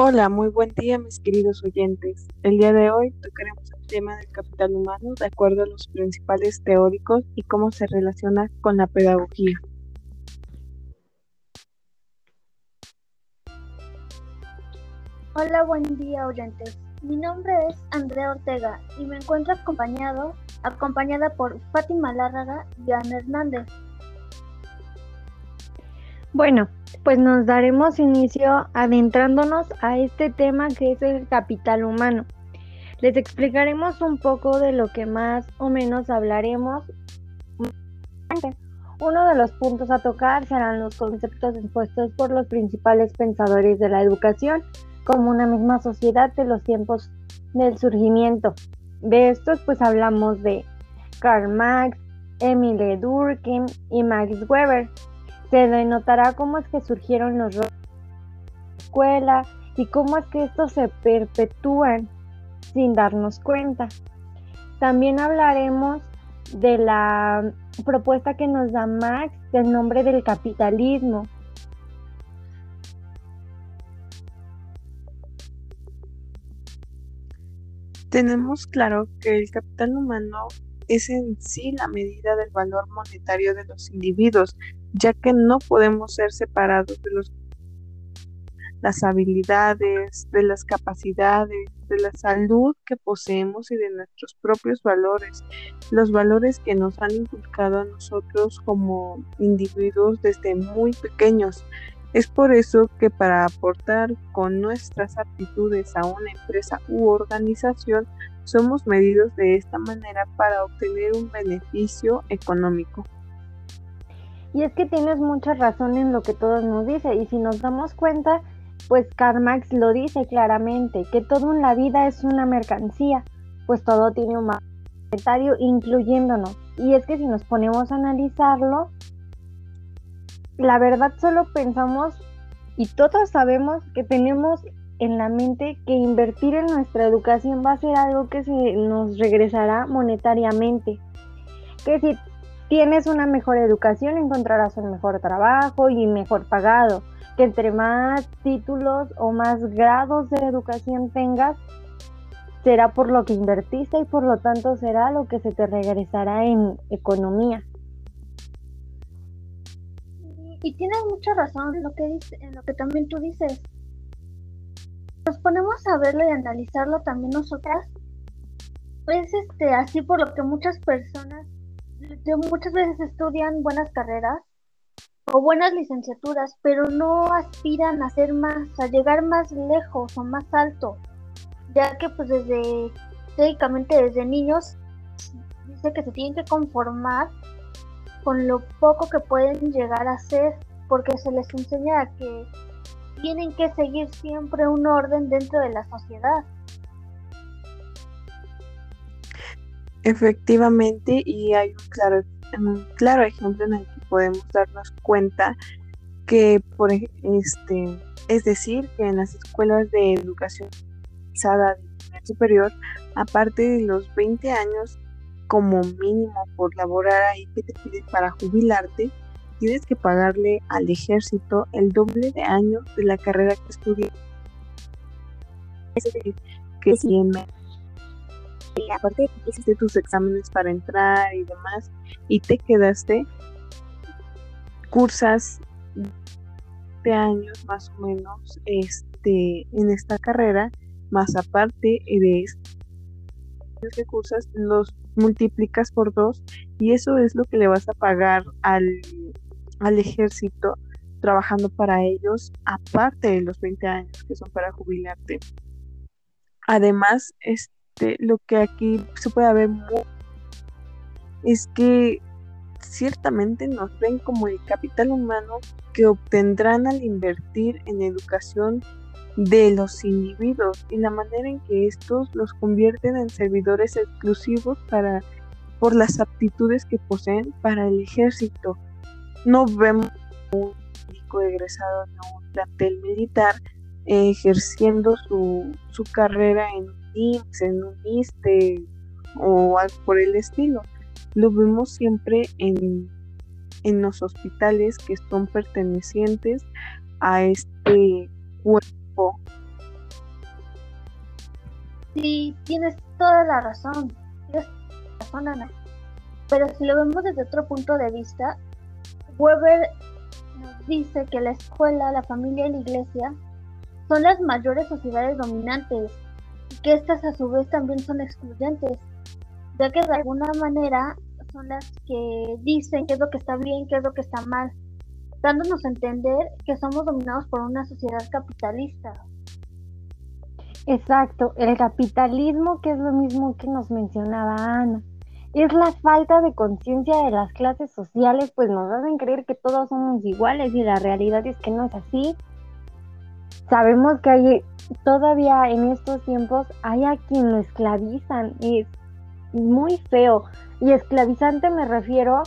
Hola, muy buen día mis queridos oyentes. El día de hoy tocaremos el tema del capital humano de acuerdo a los principales teóricos y cómo se relaciona con la pedagogía. Hola, buen día oyentes. Mi nombre es Andrea Ortega y me encuentro acompañado, acompañada por Fátima Lárraga y Ana Hernández. Bueno, pues nos daremos inicio adentrándonos a este tema que es el capital humano. Les explicaremos un poco de lo que más o menos hablaremos. Uno de los puntos a tocar serán los conceptos expuestos por los principales pensadores de la educación, como una misma sociedad de los tiempos del surgimiento. De estos pues hablamos de Karl Marx, Emile Durkheim y Max Weber, se denotará cómo es que surgieron los roles de la escuela y cómo es que estos se perpetúan sin darnos cuenta. También hablaremos de la propuesta que nos da Max del nombre del capitalismo. Tenemos claro que el capital humano es en sí la medida del valor monetario de los individuos, ya que no podemos ser separados de los, las habilidades, de las capacidades, de la salud que poseemos y de nuestros propios valores, los valores que nos han inculcado a nosotros como individuos desde muy pequeños. Es por eso que para aportar con nuestras aptitudes a una empresa u organización, somos medidos de esta manera para obtener un beneficio económico. Y es que tienes mucha razón en lo que todos nos dice y si nos damos cuenta, pues Karl Marx lo dice claramente, que todo en la vida es una mercancía, pues todo tiene un monetario incluyéndonos. Y es que si nos ponemos a analizarlo, la verdad solo pensamos y todos sabemos que tenemos en la mente que invertir en nuestra educación va a ser algo que se nos regresará monetariamente. Que si tienes una mejor educación, encontrarás un mejor trabajo y mejor pagado. Que entre más títulos o más grados de educación tengas, será por lo que invertiste y por lo tanto será lo que se te regresará en economía. Y tienes mucha razón en lo que dice, en lo que también tú dices. Nos ponemos a verlo y analizarlo también nosotras. Es este así por lo que muchas personas muchas veces estudian buenas carreras o buenas licenciaturas, pero no aspiran a ser más, a llegar más lejos o más alto, ya que pues desde, técnicamente desde niños, dice que se tienen que conformar con lo poco que pueden llegar a ser, porque se les enseña que tienen que seguir siempre un orden dentro de la sociedad. Efectivamente, y hay un claro, claro ejemplo en el que podemos darnos cuenta que, por este, es decir, que en las escuelas de educación de superior, aparte de los 20 años como mínimo por laborar ahí que te piden para jubilarte, tienes que pagarle al ejército el doble de años de la carrera que estudias. Es decir, que si en aparte hiciste tus exámenes para entrar y demás, y te quedaste, cursas de años más o menos este, en esta carrera, más aparte de que cursas, los multiplicas por dos y eso es lo que le vas a pagar al, al ejército trabajando para ellos, aparte de los 20 años que son para jubilarte. Además, este lo que aquí se puede ver es que ciertamente nos ven como el capital humano que obtendrán al invertir en educación de los individuos y la manera en que estos los convierten en servidores exclusivos para por las aptitudes que poseen para el ejército. No vemos médico egresado de un plantel militar ejerciendo su, su carrera en IMSS, en un ISTE o algo por el estilo. Lo vemos siempre en, en los hospitales que son pertenecientes a este cuerpo. Sí, tienes toda la razón. Razón. Pero si lo vemos desde otro punto de vista, Weber nos dice que la escuela, la familia y la iglesia son las mayores sociedades dominantes y que estas a su vez también son excluyentes, ya que de alguna manera son las que dicen qué es lo que está bien, qué es lo que está mal, dándonos a entender que somos dominados por una sociedad capitalista. Exacto, el capitalismo que es lo mismo que nos mencionaba Ana. Es la falta de conciencia de las clases sociales, pues nos hacen creer que todos somos iguales y la realidad es que no es así. Sabemos que hay todavía en estos tiempos hay a quien lo esclavizan, es muy feo. Y esclavizante me refiero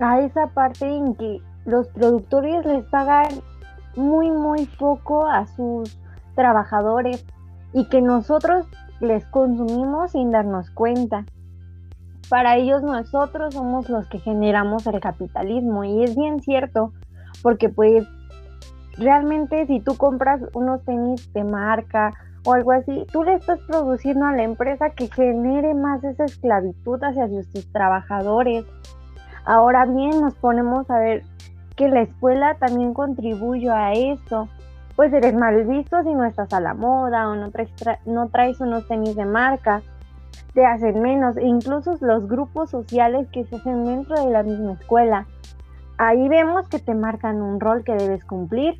a esa parte en que los productores les pagan muy, muy poco a sus trabajadores y que nosotros les consumimos sin darnos cuenta. Para ellos nosotros somos los que generamos el capitalismo y es bien cierto porque pues realmente si tú compras unos tenis de marca o algo así, tú le estás produciendo a la empresa que genere más esa esclavitud hacia sus trabajadores. Ahora bien, nos ponemos a ver que la escuela también contribuye a eso. Pues eres mal visto si no estás a la moda o no traes, no traes unos tenis de marca, te hacen menos. E incluso los grupos sociales que se hacen dentro de la misma escuela. Ahí vemos que te marcan un rol que debes cumplir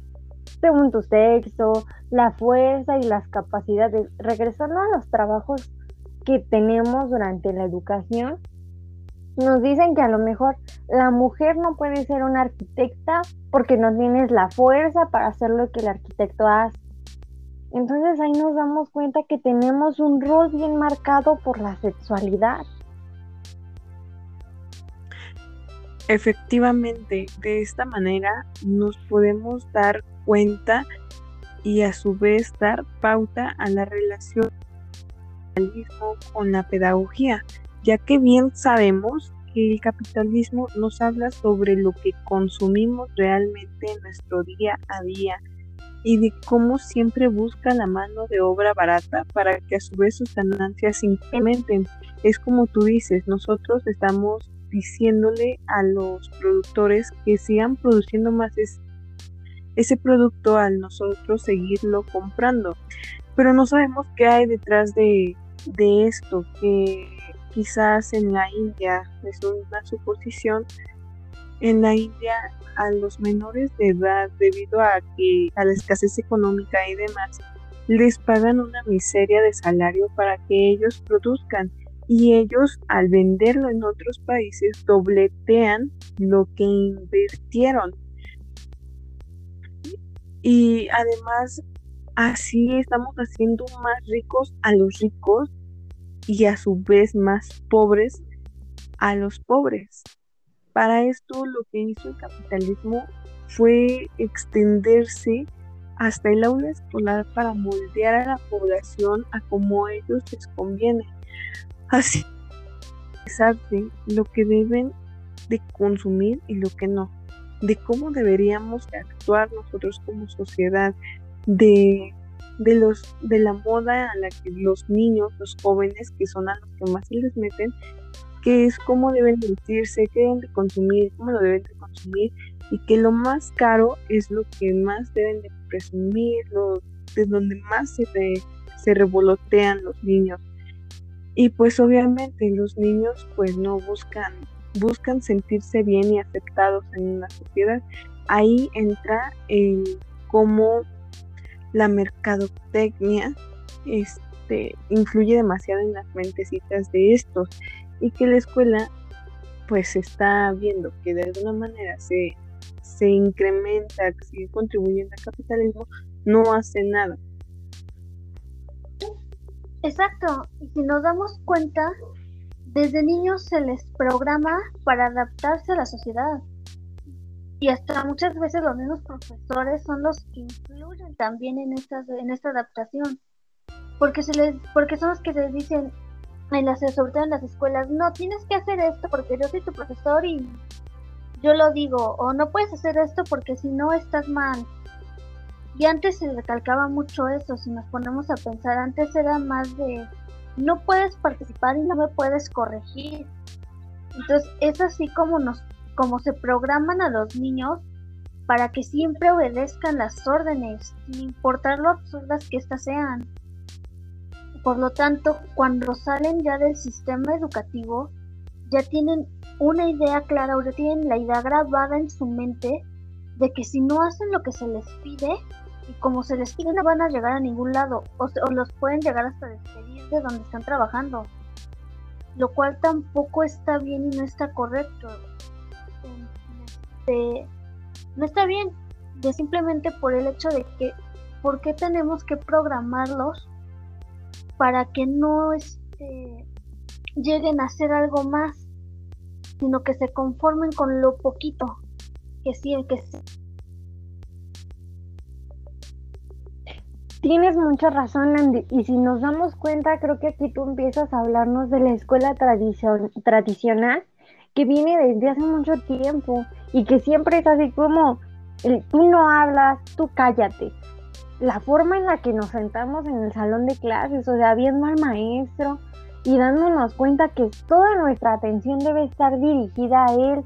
según tu sexo, la fuerza y las capacidades. Regresando a los trabajos que tenemos durante la educación, nos dicen que a lo mejor la mujer no puede ser una arquitecta porque no tienes la fuerza para hacer lo que el arquitecto hace. Entonces ahí nos damos cuenta que tenemos un rol bien marcado por la sexualidad. Efectivamente, de esta manera nos podemos dar cuenta y a su vez dar pauta a la relación con la pedagogía, ya que bien sabemos que el capitalismo nos habla sobre lo que consumimos realmente en nuestro día a día y de cómo siempre busca la mano de obra barata para que a su vez sus ganancias incrementen. Es como tú dices, nosotros estamos diciéndole a los productores que sigan produciendo más ese producto al nosotros seguirlo comprando. Pero no sabemos qué hay detrás de, de esto, que quizás en la India, es una suposición, en la India a los menores de edad, debido a que a la escasez económica y demás, les pagan una miseria de salario para que ellos produzcan y ellos al venderlo en otros países dobletean lo que invirtieron. Y además así estamos haciendo más ricos a los ricos y a su vez más pobres a los pobres. Para esto lo que hizo el capitalismo fue extenderse hasta el aula escolar para moldear a la población a como a ellos les conviene así de lo que deben de consumir y lo que no, de cómo deberíamos actuar nosotros como sociedad, de, de, los, de la moda a la que los niños, los jóvenes, que son a los que más se les meten, que es cómo deben vestirse, qué deben de consumir, cómo lo deben de consumir, y que lo más caro es lo que más deben de presumir, lo, de donde más se, se revolotean los niños y pues obviamente los niños pues no buscan, buscan sentirse bien y aceptados en una sociedad. Ahí entra el cómo la mercadotecnia este, influye demasiado en las mentecitas de estos y que la escuela pues está viendo que de alguna manera se, se incrementa, sigue contribuyendo al capitalismo, no hace nada. Exacto, y si nos damos cuenta, desde niños se les programa para adaptarse a la sociedad. Y hasta muchas veces los mismos profesores son los que influyen también en estas en esta adaptación. Porque se les porque son los que les dicen en las sobre todo en las escuelas no tienes que hacer esto porque yo soy tu profesor y yo lo digo o no puedes hacer esto porque si no estás mal y antes se recalcaba mucho eso si nos ponemos a pensar antes era más de no puedes participar y no me puedes corregir entonces es así como nos como se programan a los niños para que siempre obedezcan las órdenes, sin importar lo absurdas que éstas sean. Por lo tanto, cuando salen ya del sistema educativo, ya tienen una idea clara o ya tienen la idea grabada en su mente de que si no hacen lo que se les pide, y como se les pide no van a llegar a ningún lado, o, o los pueden llegar hasta despedir de donde están trabajando, lo cual tampoco está bien y no está correcto no está bien, simplemente por el hecho de que, ¿por qué tenemos que programarlos para que no este, lleguen a hacer algo más, sino que se conformen con lo poquito que sí, que sí. Tienes mucha razón, Andy. Y si nos damos cuenta, creo que aquí tú empiezas a hablarnos de la escuela tradicional que viene desde hace mucho tiempo y que siempre es así como, tú no hablas, tú cállate. La forma en la que nos sentamos en el salón de clases, o sea, viendo al maestro y dándonos cuenta que toda nuestra atención debe estar dirigida a él,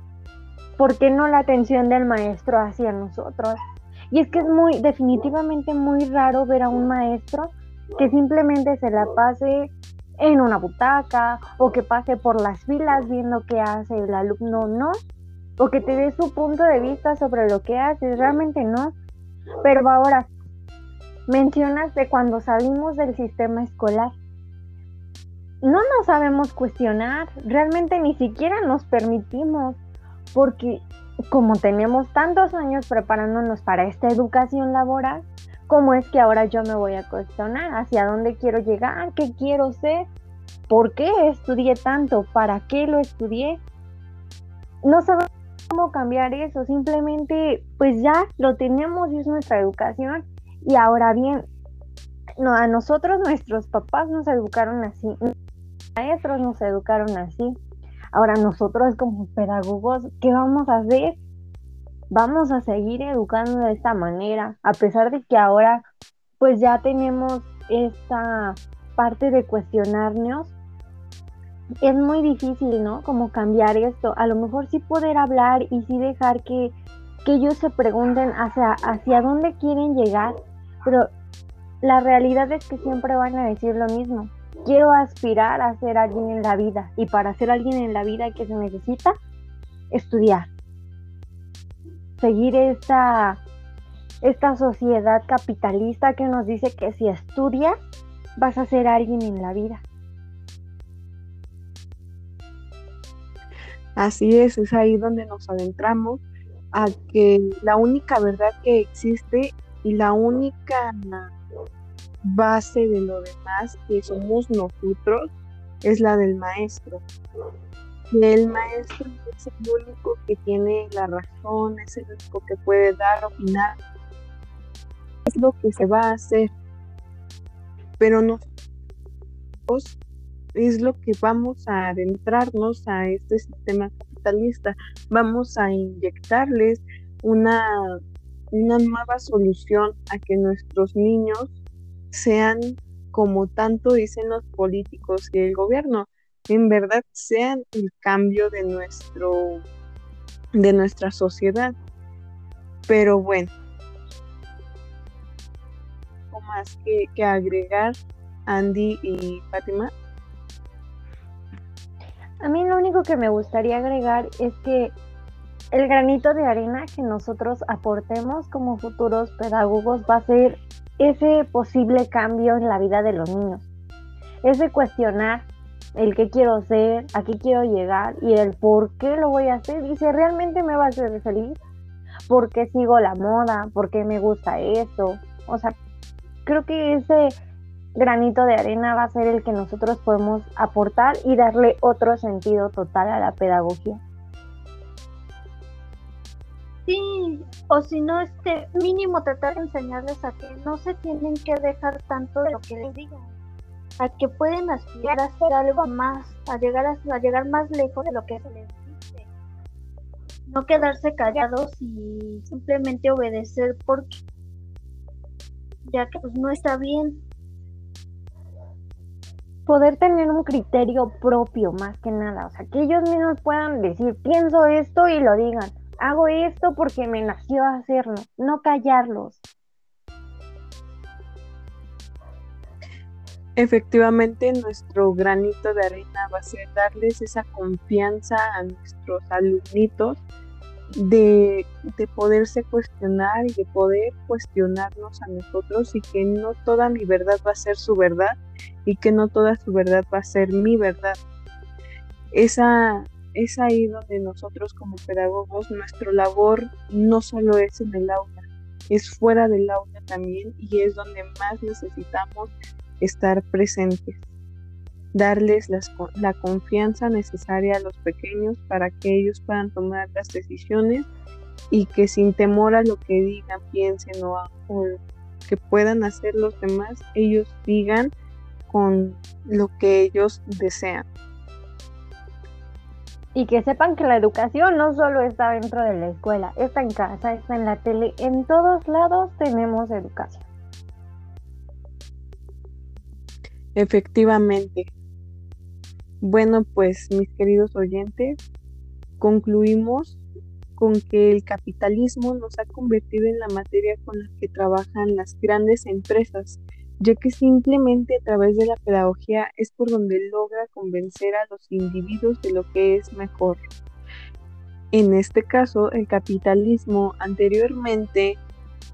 ¿por qué no la atención del maestro hacia nosotros? Y es que es muy, definitivamente muy raro ver a un maestro que simplemente se la pase en una butaca o que pase por las filas viendo qué hace el alumno, no, o que te dé su punto de vista sobre lo que haces, realmente no. Pero ahora, mencionas de cuando salimos del sistema escolar. No nos sabemos cuestionar, realmente ni siquiera nos permitimos, porque como tenemos tantos años preparándonos para esta educación laboral, ¿cómo es que ahora yo me voy a cuestionar hacia dónde quiero llegar, qué quiero ser, por qué estudié tanto, para qué lo estudié? No sabemos cómo cambiar eso, simplemente pues ya lo tenemos y es nuestra educación y ahora bien, no, a nosotros nuestros papás nos educaron así, maestros nos educaron así. Ahora nosotros como pedagogos, ¿qué vamos a hacer? Vamos a seguir educando de esta manera, a pesar de que ahora pues ya tenemos esta parte de cuestionarnos es muy difícil, ¿no? Como cambiar esto. A lo mejor sí poder hablar y sí dejar que, ellos se pregunten hacia, hacia dónde quieren llegar, pero la realidad es que siempre van a decir lo mismo. Quiero aspirar a ser alguien en la vida y para ser alguien en la vida que se necesita estudiar. Seguir esta, esta sociedad capitalista que nos dice que si estudias vas a ser alguien en la vida. Así es, es ahí donde nos adentramos a que la única verdad que existe y la única base de lo demás que somos nosotros es la del maestro. El maestro es el único que tiene la razón, es el único que puede dar, opinar. Es lo que se va a hacer. Pero nosotros es lo que vamos a adentrarnos a este sistema capitalista. Vamos a inyectarles una, una nueva solución a que nuestros niños sean como tanto dicen los políticos y el gobierno, en verdad sean el cambio de nuestro de nuestra sociedad. Pero bueno, ¿algo más que, que agregar Andy y Fátima? A mí lo único que me gustaría agregar es que el granito de arena que nosotros aportemos como futuros pedagogos va a ser ese posible cambio en la vida de los niños. Ese cuestionar el qué quiero ser, a qué quiero llegar y el por qué lo voy a hacer y si realmente me va a hacer feliz, por qué sigo la moda, por qué me gusta esto. O sea, creo que ese granito de arena va a ser el que nosotros podemos aportar y darle otro sentido total a la pedagogía. Sí, o si no, este mínimo tratar de enseñarles a que no se tienen que dejar tanto de lo que les digan, a que pueden aspirar a hacer algo más, a llegar a, llegar más lejos de lo que se les dice. No quedarse callados y simplemente obedecer porque ya que pues no está bien. Poder tener un criterio propio más que nada, o sea, que ellos mismos puedan decir, pienso esto y lo digan. Hago esto porque me nació hacerlo, no callarlos. Efectivamente, nuestro granito de arena va a ser darles esa confianza a nuestros alumnitos de, de, poderse cuestionar y de poder cuestionarnos a nosotros y que no toda mi verdad va a ser su verdad y que no toda su verdad va a ser mi verdad. Esa, es ahí donde nosotros como pedagogos, nuestra labor no solo es en el aula, es fuera del aula también y es donde más necesitamos estar presentes, darles la confianza necesaria a los pequeños para que ellos puedan tomar las decisiones y que sin temor a lo que digan, piensen o que puedan hacer los demás, ellos digan con lo que ellos desean. Y que sepan que la educación no solo está dentro de la escuela, está en casa, está en la tele, en todos lados tenemos educación. Efectivamente. Bueno, pues mis queridos oyentes, concluimos con que el capitalismo nos ha convertido en la materia con la que trabajan las grandes empresas ya que simplemente a través de la pedagogía es por donde logra convencer a los individuos de lo que es mejor. En este caso, el capitalismo anteriormente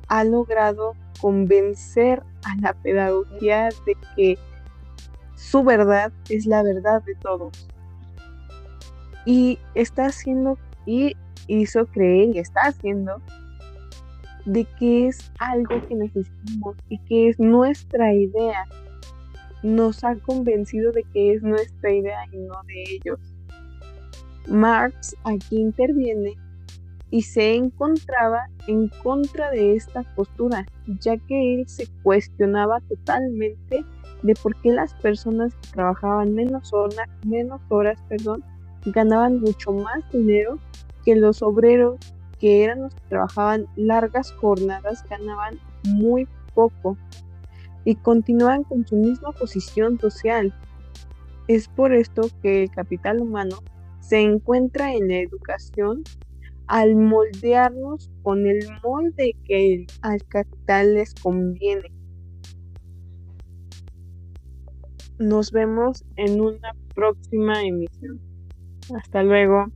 ha logrado convencer a la pedagogía de que su verdad es la verdad de todos. Y está haciendo y hizo creer y está haciendo de que es algo que necesitamos y que es nuestra idea. Nos ha convencido de que es nuestra idea y no de ellos. Marx aquí interviene y se encontraba en contra de esta postura, ya que él se cuestionaba totalmente de por qué las personas que trabajaban menos, horas, menos horas perdón, ganaban mucho más dinero que los obreros que eran los que trabajaban largas jornadas, ganaban muy poco y continuaban con su misma posición social. Es por esto que el capital humano se encuentra en la educación al moldearnos con el molde que al capital les conviene. Nos vemos en una próxima emisión. Hasta luego.